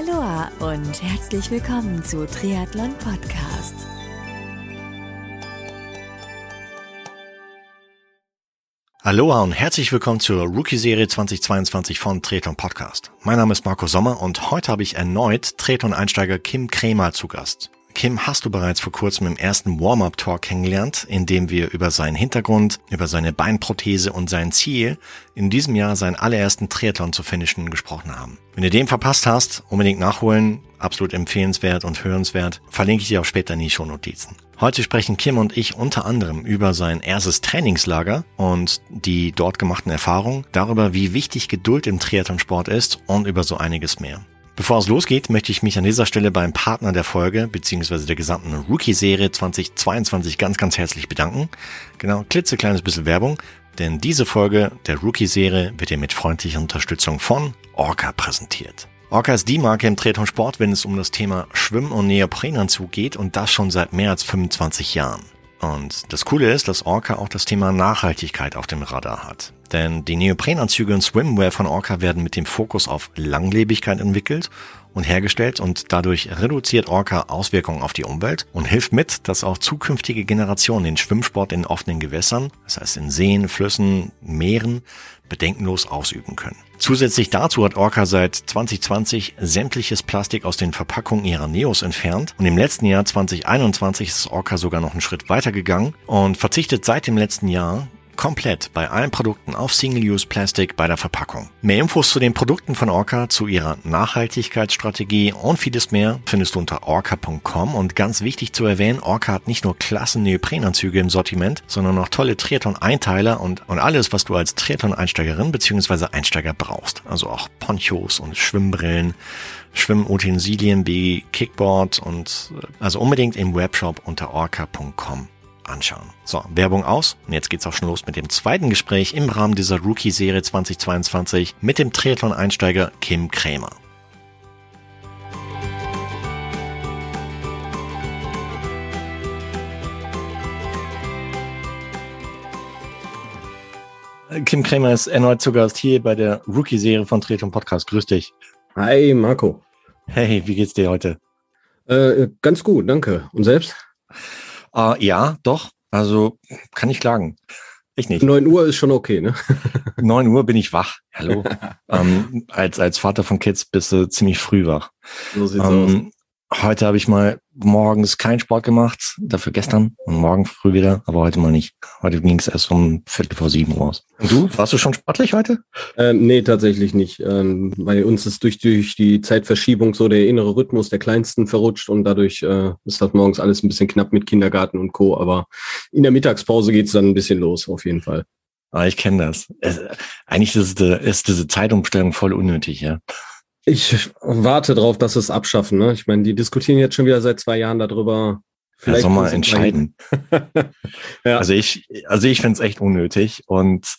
Aloha und herzlich willkommen zu Triathlon Podcast. Aloha und herzlich willkommen zur Rookie-Serie 2022 von Triathlon Podcast. Mein Name ist Marco Sommer und heute habe ich erneut Triathlon-Einsteiger Kim Kremer zu Gast. Kim hast du bereits vor kurzem im ersten Warm-Up-Talk kennengelernt, in dem wir über seinen Hintergrund, über seine Beinprothese und sein Ziel, in diesem Jahr seinen allerersten Triathlon zu finishen, gesprochen haben. Wenn du den verpasst hast, unbedingt nachholen, absolut empfehlenswert und hörenswert, verlinke ich dir auch später in die Shownotizen. Heute sprechen Kim und ich unter anderem über sein erstes Trainingslager und die dort gemachten Erfahrungen, darüber, wie wichtig Geduld im Triathlonsport ist und über so einiges mehr. Bevor es losgeht, möchte ich mich an dieser Stelle beim Partner der Folge bzw. der gesamten Rookie-Serie 2022 ganz, ganz herzlich bedanken. Genau, klitzekleines bisschen Werbung, denn diese Folge der Rookie-Serie wird dir mit freundlicher Unterstützung von Orca präsentiert. Orca ist die Marke im Triathlon-Sport, wenn es um das Thema Schwimmen und Neoprenanzug geht und das schon seit mehr als 25 Jahren. Und das Coole ist, dass Orca auch das Thema Nachhaltigkeit auf dem Radar hat. Denn die Neoprenanzüge und Swimwear von Orca werden mit dem Fokus auf Langlebigkeit entwickelt und hergestellt und dadurch reduziert Orca Auswirkungen auf die Umwelt und hilft mit, dass auch zukünftige Generationen den Schwimmsport in offenen Gewässern, das heißt in Seen, Flüssen, Meeren, bedenkenlos ausüben können. Zusätzlich dazu hat Orca seit 2020 sämtliches Plastik aus den Verpackungen ihrer Neos entfernt und im letzten Jahr 2021 ist Orca sogar noch einen Schritt weiter gegangen und verzichtet seit dem letzten Jahr komplett bei allen Produkten auf Single-Use-Plastik bei der Verpackung. Mehr Infos zu den Produkten von Orca, zu ihrer Nachhaltigkeitsstrategie und vieles mehr findest du unter orca.com und ganz wichtig zu erwähnen, Orca hat nicht nur klassen Neoprenanzüge im Sortiment, sondern auch tolle Triathlon-Einteiler und, und alles, was du als Triathlon-Einsteigerin bzw. Einsteiger brauchst. Also auch Ponchos und Schwimmbrillen, Schwimmutensilien wie Kickboard und also unbedingt im Webshop unter orca.com anschauen. So, Werbung aus. Und jetzt geht's auch schon los mit dem zweiten Gespräch im Rahmen dieser Rookie-Serie 2022 mit dem Triathlon-Einsteiger Kim Krämer. Kim Krämer ist erneut zu Gast hier bei der Rookie-Serie von Triathlon Podcast. Grüß dich. Hi, Marco. Hey, wie geht's dir heute? Äh, ganz gut, danke. Und selbst? Äh, ja, doch. Also kann ich klagen. Ich nicht. 9 Uhr ist schon okay, ne? 9 Uhr bin ich wach. Hallo. ähm, als, als Vater von Kids bist du ziemlich früh wach. So sieht's ähm, aus. Heute habe ich mal morgens keinen Sport gemacht, dafür gestern und morgen früh wieder, aber heute mal nicht. Heute ging es erst um Viertel vor sieben raus. Und du, warst du schon sportlich heute? Ähm, nee, tatsächlich nicht. Ähm, bei uns ist durch, durch die Zeitverschiebung so der innere Rhythmus der Kleinsten verrutscht und dadurch äh, ist das morgens alles ein bisschen knapp mit Kindergarten und Co. Aber in der Mittagspause geht's dann ein bisschen los, auf jeden Fall. Ah, ich kenne das. Es, eigentlich ist, es, ist diese Zeitumstellung voll unnötig, ja. Ich warte darauf, dass sie es abschaffen. Ne? Ich meine, die diskutieren jetzt schon wieder seit zwei Jahren darüber. Vielleicht ja, soll mal entscheiden. ja. Also ich, also ich finde es echt unnötig und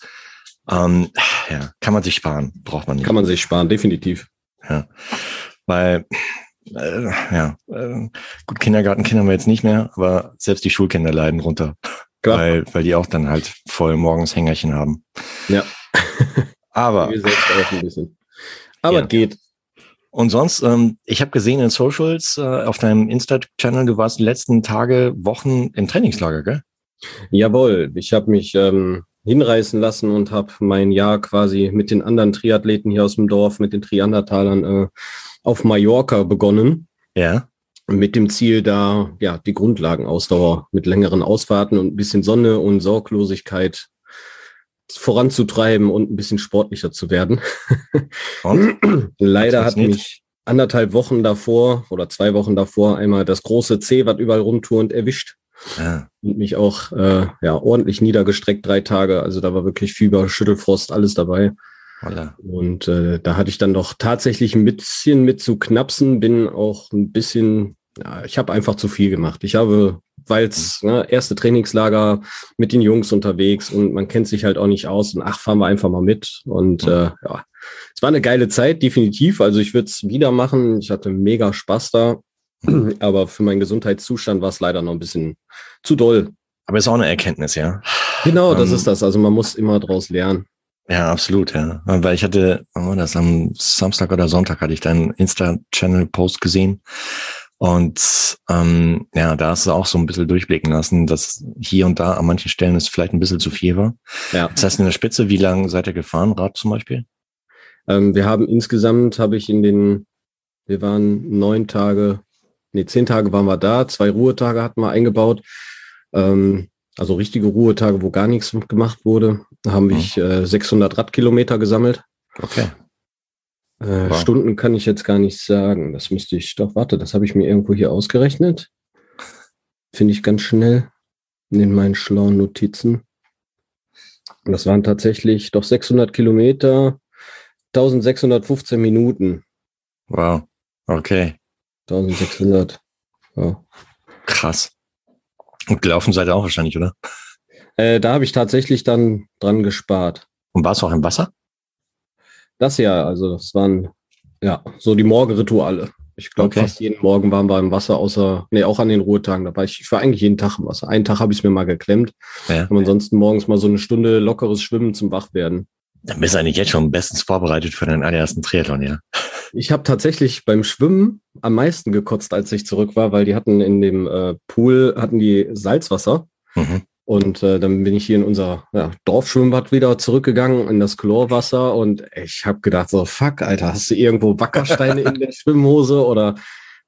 ähm, ja, kann man sich sparen, braucht man nicht. Kann man sich sparen, definitiv. Ja, weil äh, ja, äh, gut, Kindergartenkinder haben wir jetzt nicht mehr, aber selbst die Schulkinder leiden runter, Klar. weil weil die auch dann halt voll morgens Hängerchen haben. Ja. aber aber ja. geht. Und sonst, ähm, ich habe gesehen in Socials äh, auf deinem Insta-Channel, du warst die letzten Tage, Wochen im Trainingslager, gell? Jawohl, ich habe mich ähm, hinreißen lassen und habe mein Jahr quasi mit den anderen Triathleten hier aus dem Dorf, mit den Triandertalern äh, auf Mallorca begonnen. Ja. Mit dem Ziel, da ja die Grundlagenausdauer mit längeren Ausfahrten und ein bisschen Sonne und Sorglosigkeit voranzutreiben und ein bisschen sportlicher zu werden. Leider hat mich anderthalb Wochen davor oder zwei Wochen davor einmal das große C, was überall rumturnt, erwischt. Ah. Und mich auch äh, ja, ordentlich niedergestreckt, drei Tage. Also da war wirklich Fieber, Schüttelfrost, alles dabei. Voilà. Und äh, da hatte ich dann doch tatsächlich ein bisschen mit zu knapsen, bin auch ein bisschen, ja, ich habe einfach zu viel gemacht. Ich habe weil es ne, erste Trainingslager mit den Jungs unterwegs und man kennt sich halt auch nicht aus und ach, fahren wir einfach mal mit. Und äh, ja, es war eine geile Zeit, definitiv. Also ich würde es wieder machen. Ich hatte mega Spaß da. Aber für meinen Gesundheitszustand war es leider noch ein bisschen zu doll. Aber es ist auch eine Erkenntnis, ja. Genau, das ähm, ist das. Also man muss immer draus lernen. Ja, absolut, ja. Weil ich hatte, oh, das am Samstag oder Sonntag hatte ich deinen Insta-Channel-Post gesehen. Und ähm, ja, da hast du auch so ein bisschen durchblicken lassen, dass hier und da an manchen Stellen es vielleicht ein bisschen zu viel war. Ja. Das heißt, in der Spitze, wie lange seid ihr gefahren, Rad zum Beispiel? Ähm, wir haben insgesamt, habe ich in den, wir waren neun Tage, nee, zehn Tage waren wir da, zwei Ruhetage hatten wir eingebaut. Ähm, also richtige Ruhetage, wo gar nichts gemacht wurde. Da haben mhm. ich äh, 600 Radkilometer gesammelt. Okay. Äh, wow. Stunden kann ich jetzt gar nicht sagen. Das müsste ich doch, warte, das habe ich mir irgendwo hier ausgerechnet. Finde ich ganz schnell in meinen schlauen Notizen. Und das waren tatsächlich doch 600 Kilometer, 1615 Minuten. Wow, okay. 1600. Ja. Krass. Und gelaufen seid ihr auch wahrscheinlich, oder? Äh, da habe ich tatsächlich dann dran gespart. Und war es auch im Wasser? Das ja, also es waren ja so die Morgenrituale. Ich glaube, okay. fast jeden Morgen waren wir im Wasser, außer, nee, auch an den Ruhetagen dabei. Ich, ich war eigentlich jeden Tag im Wasser. Einen Tag habe ich es mir mal geklemmt. Ja. Und ansonsten morgens mal so eine Stunde lockeres Schwimmen zum Wachwerden. Dann bist du eigentlich jetzt schon bestens vorbereitet für deinen allerersten Triathlon, ja? Ich habe tatsächlich beim Schwimmen am meisten gekotzt, als ich zurück war, weil die hatten in dem äh, Pool hatten die Salzwasser. Mhm. Und äh, dann bin ich hier in unser ja, Dorfschwimmbad wieder zurückgegangen in das Chlorwasser und ich habe gedacht so, fuck, Alter, hast du irgendwo Wackersteine in der Schwimmhose oder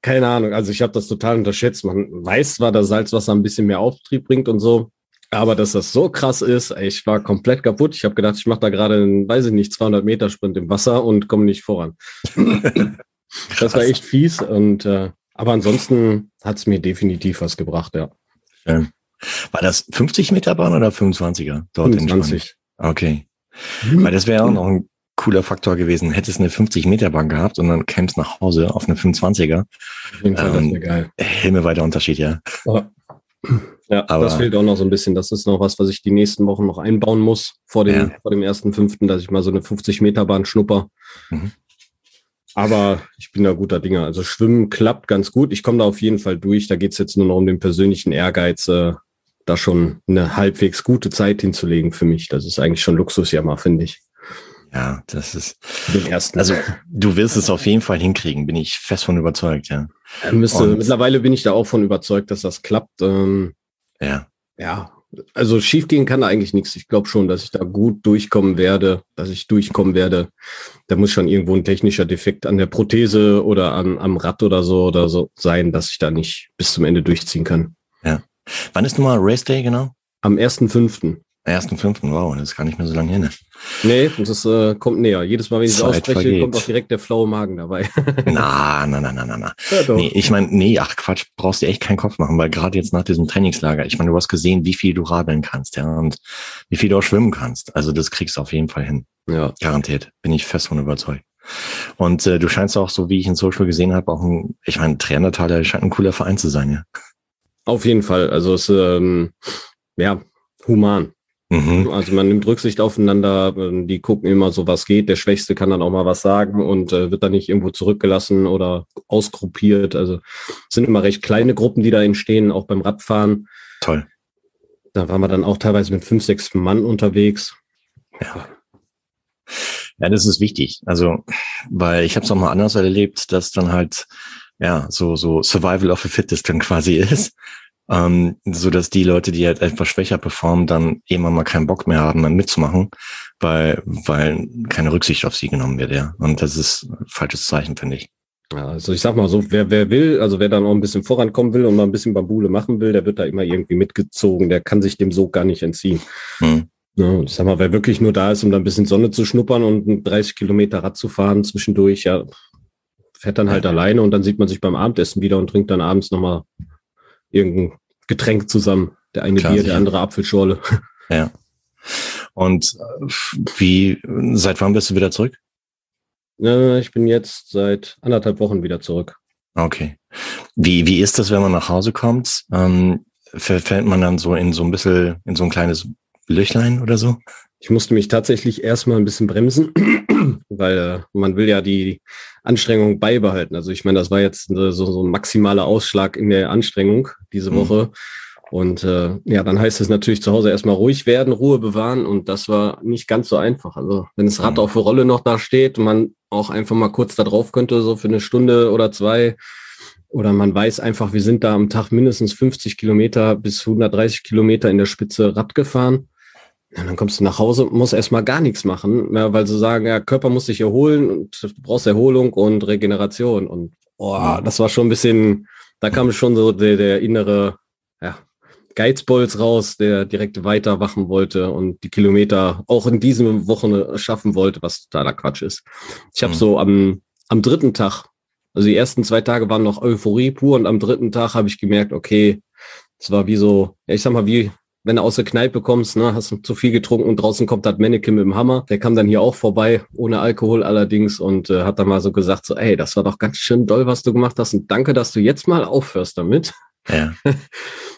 keine Ahnung. Also ich habe das total unterschätzt. Man weiß zwar, dass Salzwasser ein bisschen mehr Auftrieb bringt und so, aber dass das so krass ist, ey, ich war komplett kaputt. Ich habe gedacht, ich mache da gerade einen, weiß ich nicht, 200 Meter Sprint im Wasser und komme nicht voran. das war echt fies und äh, aber ansonsten hat es mir definitiv was gebracht, ja. Schön. War das 50 Meter Bahn oder 25er dort 25. in Okay. Mhm. Weil das wäre auch noch ein cooler Faktor gewesen. Hättest eine 50 Meter Bahn gehabt und dann kämst nach Hause auf eine 25er. Auf jeden Fall, ähm, das geil. Himmelweiter Unterschied, ja. Ja, aber das fehlt auch noch so ein bisschen. Das ist noch was, was ich die nächsten Wochen noch einbauen muss vor dem, ja. vor dem ersten fünften, dass ich mal so eine 50 Meter Bahn schnupper. Mhm. Aber ich bin da guter Dinger. Also Schwimmen klappt ganz gut. Ich komme da auf jeden Fall durch. Da geht es jetzt nur noch um den persönlichen Ehrgeiz, äh, da schon eine halbwegs gute Zeit hinzulegen für mich. Das ist eigentlich schon Luxusjammer, finde ich. Ja, das ist. Den ersten. Also du wirst es auf jeden Fall hinkriegen, bin ich fest von überzeugt, ja. Müsste, mittlerweile bin ich da auch von überzeugt, dass das klappt. Ähm, ja. Ja, also schiefgehen kann da eigentlich nichts. Ich glaube schon, dass ich da gut durchkommen werde, dass ich durchkommen werde. Da muss schon irgendwo ein technischer Defekt an der Prothese oder an, am Rad oder so oder so sein, dass ich da nicht bis zum Ende durchziehen kann. Ja. Wann ist nun mal Race Day genau? Am 1.5. 1.5. Wow, das ist gar nicht mehr so lange hin. Ne? Nee, das äh, kommt näher. Jedes Mal, wenn ich es ausspreche, vergeht. kommt auch direkt der flaue Magen dabei. na, na, na, na, na, na. Ja, nee, ich meine, nee, ach Quatsch, brauchst dir echt keinen Kopf machen, weil gerade jetzt nach diesem Trainingslager, ich meine, du hast gesehen, wie viel du radeln kannst, ja, und wie viel du auch schwimmen kannst. Also das kriegst du auf jeden Fall hin. Ja. Garantiert. Bin ich fest von überzeugt. Und äh, du scheinst auch, so wie ich in Social gesehen habe, auch ein, ich meine, Trainertal, der scheint ein cooler Verein zu sein, ja. Auf jeden Fall. Also es ähm, ja human. Mhm. Also man nimmt Rücksicht aufeinander, die gucken immer so, was geht. Der Schwächste kann dann auch mal was sagen und äh, wird dann nicht irgendwo zurückgelassen oder ausgruppiert. Also es sind immer recht kleine Gruppen, die da entstehen, auch beim Radfahren. Toll. Da waren wir dann auch teilweise mit fünf, sechs Mann unterwegs. Ja. Ja, das ist wichtig. Also, weil ich habe es auch mal anders erlebt, dass dann halt ja so so Survival of the Fittest dann quasi ist ähm, so dass die Leute, die halt etwas schwächer performen, dann irgendwann mal keinen Bock mehr haben, dann mitzumachen, weil, weil keine Rücksicht auf sie genommen wird, ja. Und das ist ein falsches Zeichen, finde ich. Ja, also ich sag mal so, wer, wer will, also wer dann auch ein bisschen vorankommen will und mal ein bisschen Bambule machen will, der wird da immer irgendwie mitgezogen, der kann sich dem so gar nicht entziehen. Hm. Ja, ich sag mal, wer wirklich nur da ist, um da ein bisschen Sonne zu schnuppern und 30 Kilometer Rad zu fahren zwischendurch, ja, fährt dann halt alleine und dann sieht man sich beim Abendessen wieder und trinkt dann abends nochmal irgendein Getränk zusammen. Der eine Klar, Bier, der andere Apfelschorle. Ja. Und äh, wie, seit wann bist du wieder zurück? Ich bin jetzt seit anderthalb Wochen wieder zurück. Okay. Wie, wie ist das, wenn man nach Hause kommt? Ähm, fällt man dann so in so ein bisschen, in so ein kleines Löchlein oder so? Ich musste mich tatsächlich erstmal ein bisschen bremsen, weil äh, man will ja die Anstrengung beibehalten. Also ich meine, das war jetzt so, so ein maximaler Ausschlag in der Anstrengung diese mhm. Woche. Und äh, ja, dann heißt es natürlich zu Hause erstmal ruhig werden, Ruhe bewahren und das war nicht ganz so einfach. Also wenn das Rad mhm. auf der Rolle noch da steht man auch einfach mal kurz da drauf könnte, so für eine Stunde oder zwei, oder man weiß einfach, wir sind da am Tag mindestens 50 Kilometer bis 130 Kilometer in der Spitze Rad gefahren. Ja, dann kommst du nach Hause und musst erstmal gar nichts machen, ja, weil sie sagen, ja, Körper muss sich erholen und du brauchst Erholung und Regeneration. Und oh, das war schon ein bisschen, da kam schon so der, der innere ja, Geizbolz raus, der direkt weiter wachen wollte und die Kilometer auch in diesem Wochen schaffen wollte, was totaler Quatsch ist. Ich habe mhm. so am, am dritten Tag also die ersten zwei Tage waren noch Euphorie pur und am dritten Tag habe ich gemerkt, okay, es war wie so, ja, ich sag mal, wie wenn du aus der Kneipe kommst, ne, hast du zu viel getrunken und draußen kommt das Mannequin mit dem Hammer. Der kam dann hier auch vorbei, ohne Alkohol allerdings und äh, hat dann mal so gesagt, so, ey, das war doch ganz schön doll, was du gemacht hast und danke, dass du jetzt mal aufhörst damit. Ja.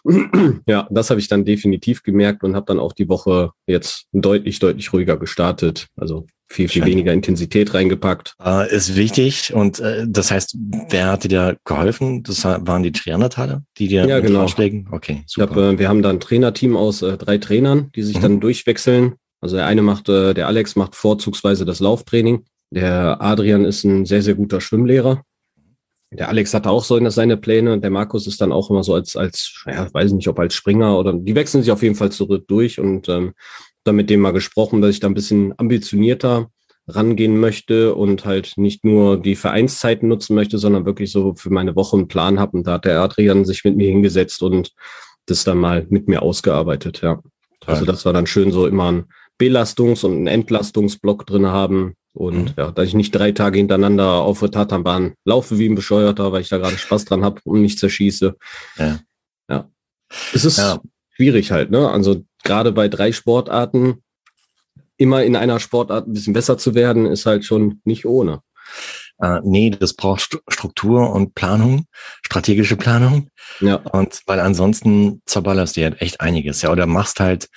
ja, das habe ich dann definitiv gemerkt und habe dann auch die Woche jetzt deutlich, deutlich ruhiger gestartet. Also viel, viel Schön. weniger Intensität reingepackt. Äh, ist wichtig. Und äh, das heißt, wer hat dir da geholfen? Das waren die Trainerteile, die dir ja, genau. Vorschlägen? Okay, super. Glaub, äh, wir haben da ein Trainerteam aus äh, drei Trainern, die sich mhm. dann durchwechseln. Also der eine macht, äh, der Alex macht vorzugsweise das Lauftraining. Der Adrian ist ein sehr, sehr guter Schwimmlehrer. Der Alex hatte auch so seine Pläne und der Markus ist dann auch immer so als, als, ja, weiß nicht, ob als Springer oder die wechseln sich auf jeden Fall zurück durch und ähm, dann mit dem mal gesprochen, dass ich da ein bisschen ambitionierter rangehen möchte und halt nicht nur die Vereinszeiten nutzen möchte, sondern wirklich so für meine Woche einen Plan habe. Und da hat der Adrian sich mit mir hingesetzt und das dann mal mit mir ausgearbeitet, ja. Also das war dann schön so immer ein Belastungs- und ein Entlastungsblock drin haben. Und mhm. ja, dass ich nicht drei Tage hintereinander auf der Tatanbahn laufe wie ein Bescheuerter, weil ich da gerade Spaß dran habe und nicht zerschieße. Ja. ja. Es ist ja. schwierig halt, ne? Also gerade bei drei Sportarten immer in einer Sportart ein bisschen besser zu werden, ist halt schon nicht ohne. Äh, nee, das braucht Struktur und Planung, strategische Planung. Ja. Und weil ansonsten zerballerst du ja echt einiges, ja. Oder machst halt,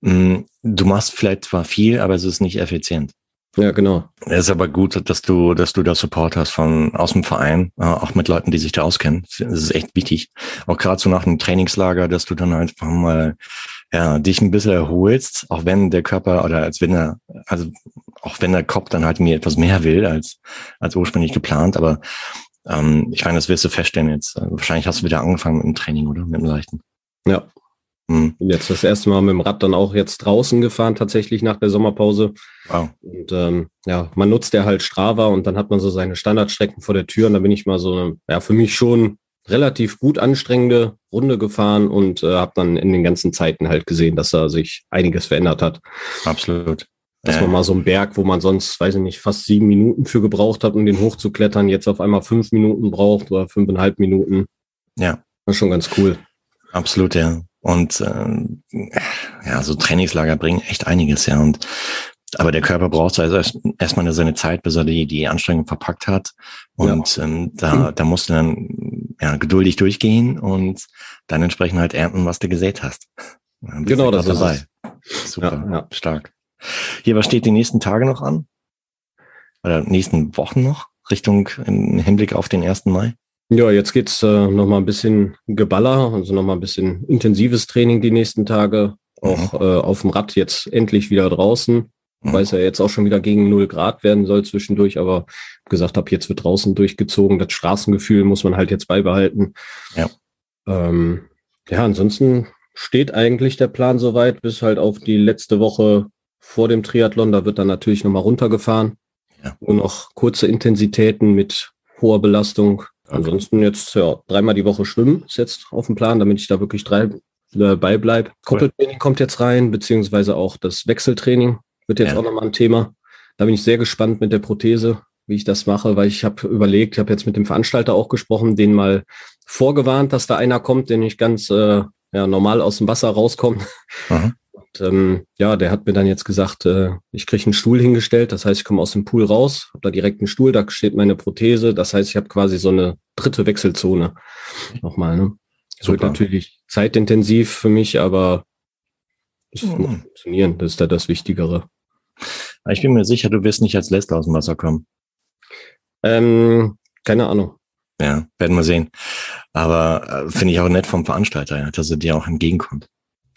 mh, hm, du machst vielleicht zwar viel, aber es ist nicht effizient. Ja, genau. Es ist aber gut, dass du, dass du da Support hast von aus dem Verein, äh, auch mit Leuten, die sich da auskennen. Das ist echt wichtig. Auch gerade so nach einem Trainingslager, dass du dann einfach mal ja, dich ein bisschen erholst, auch wenn der Körper oder als wenn er, also auch wenn der Kopf dann halt mir etwas mehr will als, als ursprünglich geplant. Aber ähm, ich meine, das wirst du feststellen jetzt. Wahrscheinlich hast du wieder angefangen mit dem Training, oder? Mit dem Leichten. Ja, Mhm. Jetzt das erste Mal mit dem Rad dann auch jetzt draußen gefahren, tatsächlich nach der Sommerpause. Wow. Und ähm, ja, man nutzt ja halt Strava und dann hat man so seine Standardstrecken vor der Tür und da bin ich mal so eine, ja, für mich schon relativ gut anstrengende Runde gefahren und äh, habe dann in den ganzen Zeiten halt gesehen, dass da sich einiges verändert hat. Absolut. Dass man mal so einen Berg, wo man sonst, weiß ich nicht, fast sieben Minuten für gebraucht hat, um den hochzuklettern, jetzt auf einmal fünf Minuten braucht oder fünfeinhalb Minuten. Ja. Das ist schon ganz cool. Absolut, ja. Und äh, ja, so Trainingslager bringen echt einiges, ja. Und aber der Körper braucht also erst, erstmal seine Zeit, bis er die, die Anstrengung verpackt hat. Und ja. ähm, da, da musst du dann ja, geduldig durchgehen und dann entsprechend halt ernten, was du gesät hast. Genau, das dabei. ist es. Super, ja, ja. stark. Hier, was steht die nächsten Tage noch an? Oder nächsten Wochen noch? Richtung im Hinblick auf den 1. Mai? Ja, jetzt geht's äh, noch mal ein bisschen Geballer, also noch mal ein bisschen intensives Training die nächsten Tage. Auch mhm. äh, auf dem Rad jetzt endlich wieder draußen. Mhm. Weil es ja jetzt auch schon wieder gegen null Grad werden soll zwischendurch, aber gesagt habe, jetzt wird draußen durchgezogen. Das Straßengefühl muss man halt jetzt beibehalten. Ja. Ähm, ja, ansonsten steht eigentlich der Plan soweit, bis halt auf die letzte Woche vor dem Triathlon. Da wird dann natürlich nochmal runtergefahren. Ja. Nur noch kurze Intensitäten mit hoher Belastung Ansonsten jetzt ja dreimal die Woche schwimmen ist jetzt auf dem Plan, damit ich da wirklich drei äh, beibleib. Koppeltraining kommt jetzt rein, beziehungsweise auch das Wechseltraining wird jetzt ja. auch nochmal ein Thema. Da bin ich sehr gespannt mit der Prothese, wie ich das mache, weil ich habe überlegt, ich habe jetzt mit dem Veranstalter auch gesprochen, den mal vorgewarnt, dass da einer kommt, der nicht ganz äh, ja, normal aus dem Wasser rauskommt. Mhm. Und, ähm, ja, der hat mir dann jetzt gesagt, äh, ich kriege einen Stuhl hingestellt. Das heißt, ich komme aus dem Pool raus, habe da direkt einen Stuhl, da steht meine Prothese. Das heißt, ich habe quasi so eine dritte Wechselzone. Nochmal, ne? Das wird natürlich zeitintensiv für mich, aber es mhm. muss funktionieren. Das ist da das Wichtigere. Ich bin mir sicher, du wirst nicht als Letzter aus dem Wasser kommen. Ähm, keine Ahnung. Ja, werden wir sehen. Aber äh, finde ich auch nett vom Veranstalter, ja, dass er dir auch entgegenkommt.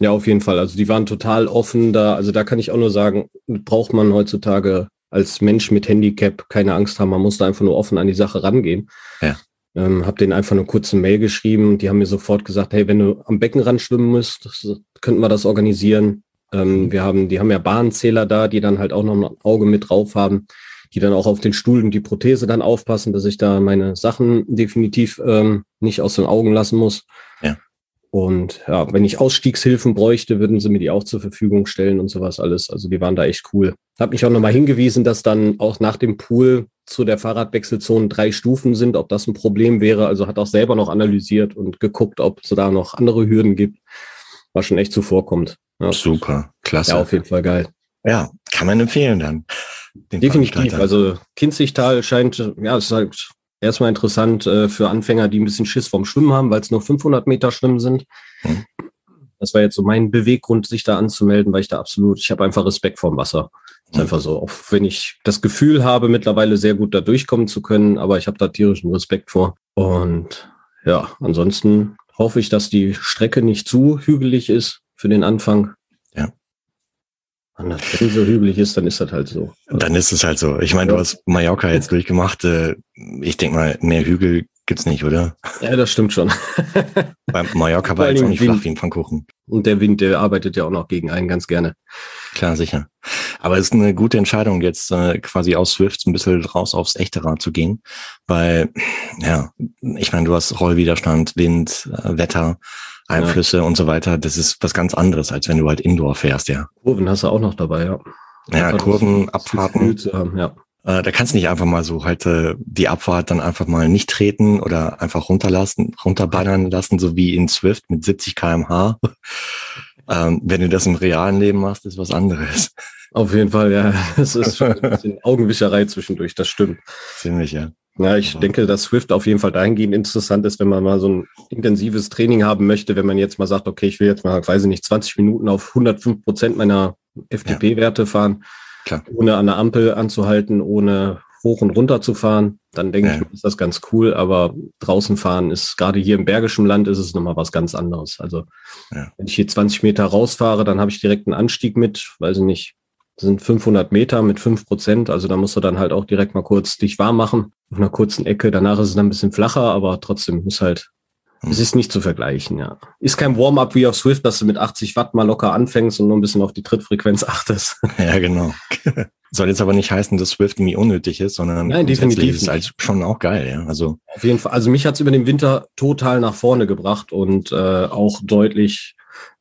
Ja, auf jeden Fall. Also die waren total offen da. Also da kann ich auch nur sagen, braucht man heutzutage als Mensch mit Handicap keine Angst haben. Man muss da einfach nur offen an die Sache rangehen. Ja. Ähm, hab denen einfach eine kurze Mail geschrieben. Die haben mir sofort gesagt, hey, wenn du am Beckenrand schwimmen müsst, könnten wir das organisieren. Ähm, wir haben, die haben ja Bahnzähler da, die dann halt auch noch ein Auge mit drauf haben, die dann auch auf den Stuhl und die Prothese dann aufpassen, dass ich da meine Sachen definitiv ähm, nicht aus den Augen lassen muss. Ja. Und ja, wenn ich Ausstiegshilfen bräuchte, würden sie mir die auch zur Verfügung stellen und sowas alles. Also die waren da echt cool. Hab mich auch nochmal hingewiesen, dass dann auch nach dem Pool zu der Fahrradwechselzone drei Stufen sind, ob das ein Problem wäre. Also hat auch selber noch analysiert und geguckt, ob es da noch andere Hürden gibt. Was schon echt zuvorkommt. Ja. Super, klasse. Ja, auf jeden Fall geil. Ja, kann man empfehlen dann. Definitiv. Also Kinzigtal scheint, ja, es ist halt erstmal interessant äh, für Anfänger, die ein bisschen Schiss vom Schwimmen haben, weil es nur 500 Meter Schwimmen sind. Hm. Das war jetzt so mein Beweggrund, sich da anzumelden, weil ich da absolut, ich habe einfach Respekt vorm Wasser. Ist einfach so, auch wenn ich das Gefühl habe, mittlerweile sehr gut da durchkommen zu können, aber ich habe da tierischen Respekt vor. Und ja, ansonsten hoffe ich, dass die Strecke nicht zu hügelig ist für den Anfang. Ja. Wenn so hügelig ist, dann ist das halt so. Dann ist es halt so. Ich meine, du hast Mallorca jetzt durchgemacht. Äh, ich denke mal, mehr Hügel gibt's nicht, oder? Ja, das stimmt schon. Bei Mallorca war jetzt auch nicht flach wie ein Pfannkuchen. Und der Wind, der arbeitet ja auch noch gegen einen ganz gerne. Klar, sicher. Aber es ist eine gute Entscheidung, jetzt äh, quasi aus Swift ein bisschen raus aufs echte Rad zu gehen. Weil, ja, ich meine, du hast Rollwiderstand, Wind, äh, Wetter, Einflüsse ja. und so weiter. Das ist was ganz anderes, als wenn du halt Indoor fährst, ja. Kurven hast du auch noch dabei, ja. Ja, Kurven, Abfahrten. Haben, ja. Äh, da kannst du nicht einfach mal so halt äh, die Abfahrt dann einfach mal nicht treten oder einfach runterlassen, runterballern lassen, so wie in Swift mit 70 kmh. ähm, wenn du das im realen Leben machst, ist was anderes. Auf jeden Fall, ja. Es ist schon ein bisschen Augenwischerei zwischendurch, das stimmt. Ziemlich, ja. Ja, ich denke, dass Swift auf jeden Fall dahingehend interessant ist, wenn man mal so ein intensives Training haben möchte, wenn man jetzt mal sagt, okay, ich will jetzt mal, weiß ich nicht, 20 Minuten auf 105 Prozent meiner FTP-Werte fahren, Klar. ohne an der Ampel anzuhalten, ohne hoch und runter zu fahren, dann denke ja. ich, ist das ganz cool. Aber draußen fahren ist gerade hier im Bergischen Land ist es nochmal was ganz anderes. Also ja. wenn ich hier 20 Meter rausfahre, dann habe ich direkt einen Anstieg mit, weiß ich nicht, das sind 500 Meter mit 5 Prozent. Also da musst du dann halt auch direkt mal kurz dich warm machen auf einer kurzen Ecke. Danach ist es dann ein bisschen flacher, aber trotzdem ist halt es ist nicht zu vergleichen, ja. Ist kein Warm-up wie auf Swift, dass du mit 80 Watt mal locker anfängst und nur ein bisschen auf die Trittfrequenz achtest. Ja, genau. Soll jetzt aber nicht heißen, dass Swift irgendwie unnötig ist, sondern Nein, definitiv ist halt schon auch geil, ja. Also auf jeden Fall. Also mich hat's über den Winter total nach vorne gebracht und äh, auch deutlich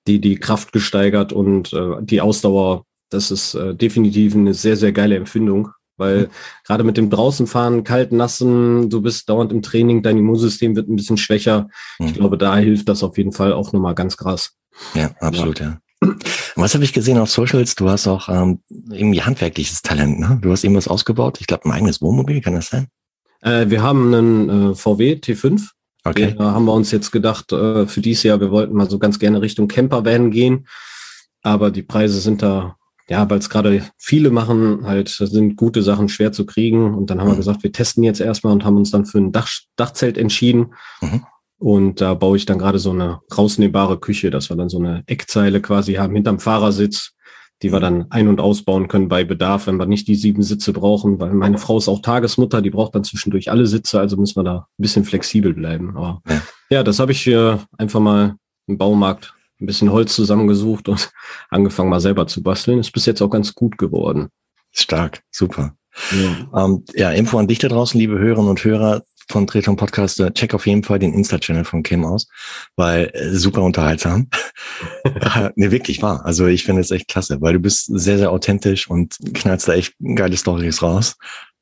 die die Kraft gesteigert und äh, die Ausdauer. Das ist äh, definitiv eine sehr sehr geile Empfindung. Weil mhm. gerade mit dem draußenfahren, kalt, nassen, du bist dauernd im Training, dein Immunsystem wird ein bisschen schwächer. Mhm. Ich glaube, da hilft das auf jeden Fall auch nochmal ganz krass. Ja, absolut, ja. ja. Was habe ich gesehen auf Socials? Du hast auch ähm, irgendwie handwerkliches Talent, ne? Du hast irgendwas ausgebaut. Ich glaube, ein eigenes Wohnmobil, kann das sein? Äh, wir haben einen äh, VW T5. Okay. Da haben wir uns jetzt gedacht, äh, für dieses Jahr, wir wollten mal so ganz gerne Richtung Campervan gehen. Aber die Preise sind da ja, weil es gerade viele machen, halt sind gute Sachen schwer zu kriegen. Und dann haben mhm. wir gesagt, wir testen jetzt erstmal und haben uns dann für ein Dach, Dachzelt entschieden. Mhm. Und da baue ich dann gerade so eine rausnehmbare Küche, dass wir dann so eine Eckzeile quasi haben hinterm Fahrersitz, die wir dann ein- und ausbauen können bei Bedarf, wenn wir nicht die sieben Sitze brauchen, weil meine Frau ist auch Tagesmutter, die braucht dann zwischendurch alle Sitze, also müssen wir da ein bisschen flexibel bleiben. Aber ja, ja das habe ich hier einfach mal im Baumarkt ein bisschen Holz zusammengesucht und angefangen mal selber zu basteln. Ist bis jetzt auch ganz gut geworden. Stark, super. Ja, ähm, ja Info an dich da draußen, liebe Hörerinnen und Hörer von Treton Podcast. Äh, check auf jeden Fall den Insta-Channel von Kim aus, weil äh, super unterhaltsam. ne, wirklich wahr. Also ich finde es echt klasse, weil du bist sehr, sehr authentisch und knallst da echt geile Stories raus.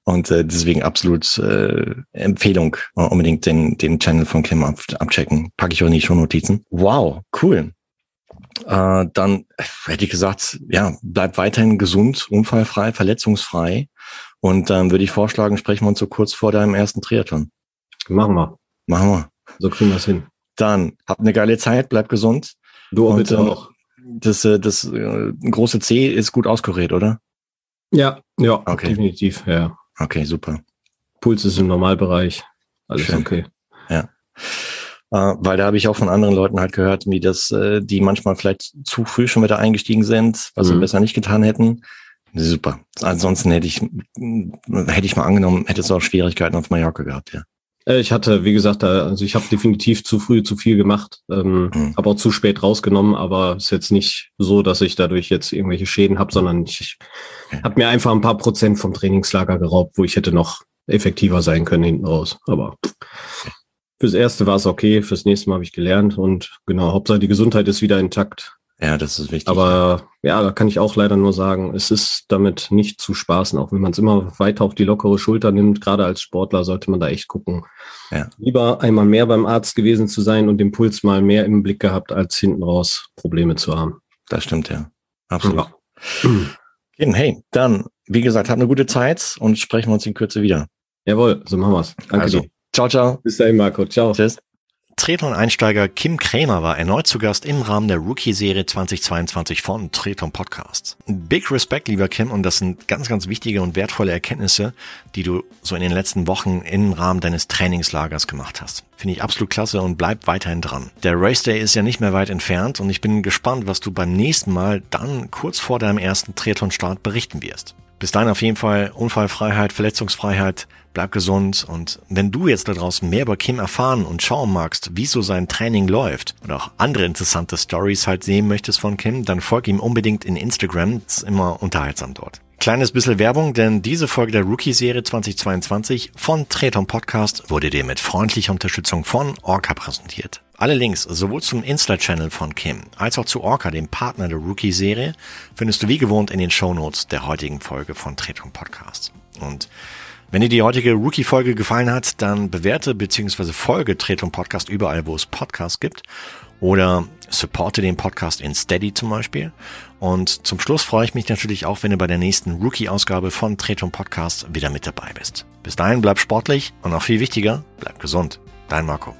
Und äh, deswegen absolut äh, Empfehlung, äh, unbedingt den, den Channel von Kim ab, abchecken. Packe ich auch in die Shownotizen. Wow, cool äh, dann hätte ich gesagt, ja, bleib weiterhin gesund, unfallfrei, verletzungsfrei. Und dann würde ich vorschlagen, sprechen wir uns so kurz vor deinem ersten Triathlon. Machen wir. Machen wir. So kriegen wir es hin. Dann habt eine geile Zeit, bleib gesund. Du auch bitte äh, auch. Das, äh, das äh, große C ist gut auskuriert, oder? Ja, ja, okay. definitiv, ja. Okay, super. Puls ist im Normalbereich. Alles Schön. okay. Ja. Äh, weil da habe ich auch von anderen Leuten halt gehört, wie das, äh, die manchmal vielleicht zu früh schon wieder eingestiegen sind, was mhm. sie besser nicht getan hätten. Super. Ansonsten hätte ich, hätte ich mal angenommen, hätte es auch Schwierigkeiten auf Mallorca gehabt, ja. Äh, ich hatte, wie gesagt, also ich habe definitiv zu früh zu viel gemacht, ähm, mhm. habe auch zu spät rausgenommen, aber es ist jetzt nicht so, dass ich dadurch jetzt irgendwelche Schäden habe, sondern ich okay. habe mir einfach ein paar Prozent vom Trainingslager geraubt, wo ich hätte noch effektiver sein können hinten raus. Aber fürs erste war es okay, fürs nächste Mal habe ich gelernt und genau, Hauptsache die Gesundheit ist wieder intakt. Ja, das ist wichtig. Aber ja, da kann ich auch leider nur sagen, es ist damit nicht zu spaßen, auch wenn man es immer weiter auf die lockere Schulter nimmt. Gerade als Sportler sollte man da echt gucken. Ja. Lieber einmal mehr beim Arzt gewesen zu sein und den Puls mal mehr im Blick gehabt, als hinten raus Probleme zu haben. Das stimmt, ja. Absolut. Ja. Hey, dann, wie gesagt, habt eine gute Zeit und sprechen wir uns in Kürze wieder. Jawohl, so machen wir's. Danke also, dir. Ciao, ciao. Bis dahin, Marco. Ciao. Tschüss. Triathlon-Einsteiger Kim Krämer war erneut zu Gast im Rahmen der Rookie-Serie 2022 von Triathlon Podcast. Big Respect, lieber Kim, und das sind ganz, ganz wichtige und wertvolle Erkenntnisse, die du so in den letzten Wochen im Rahmen deines Trainingslagers gemacht hast. Finde ich absolut klasse und bleib weiterhin dran. Der Race Day ist ja nicht mehr weit entfernt und ich bin gespannt, was du beim nächsten Mal dann kurz vor deinem ersten Triathlon-Start berichten wirst. Bis dahin auf jeden Fall Unfallfreiheit, Verletzungsfreiheit, bleib gesund und wenn du jetzt da draußen mehr über Kim erfahren und schauen magst, wie so sein Training läuft und auch andere interessante Stories halt sehen möchtest von Kim, dann folg ihm unbedingt in Instagram, ist immer unterhaltsam dort. Kleines bisschen Werbung, denn diese Folge der Rookie-Serie 2022 von Treton Podcast wurde dir mit freundlicher Unterstützung von Orca präsentiert. Alle Links sowohl zum Insta-Channel von Kim als auch zu Orca, dem Partner der Rookie-Serie, findest du wie gewohnt in den Shownotes der heutigen Folge von Treton Podcast. Und wenn dir die heutige Rookie-Folge gefallen hat, dann bewerte bzw. folge Tretung Podcast überall, wo es Podcasts gibt. Oder supporte den Podcast in Steady zum Beispiel. Und zum Schluss freue ich mich natürlich auch, wenn du bei der nächsten Rookie-Ausgabe von Tretung Podcast wieder mit dabei bist. Bis dahin bleib sportlich und noch viel wichtiger, bleib gesund. Dein Marco.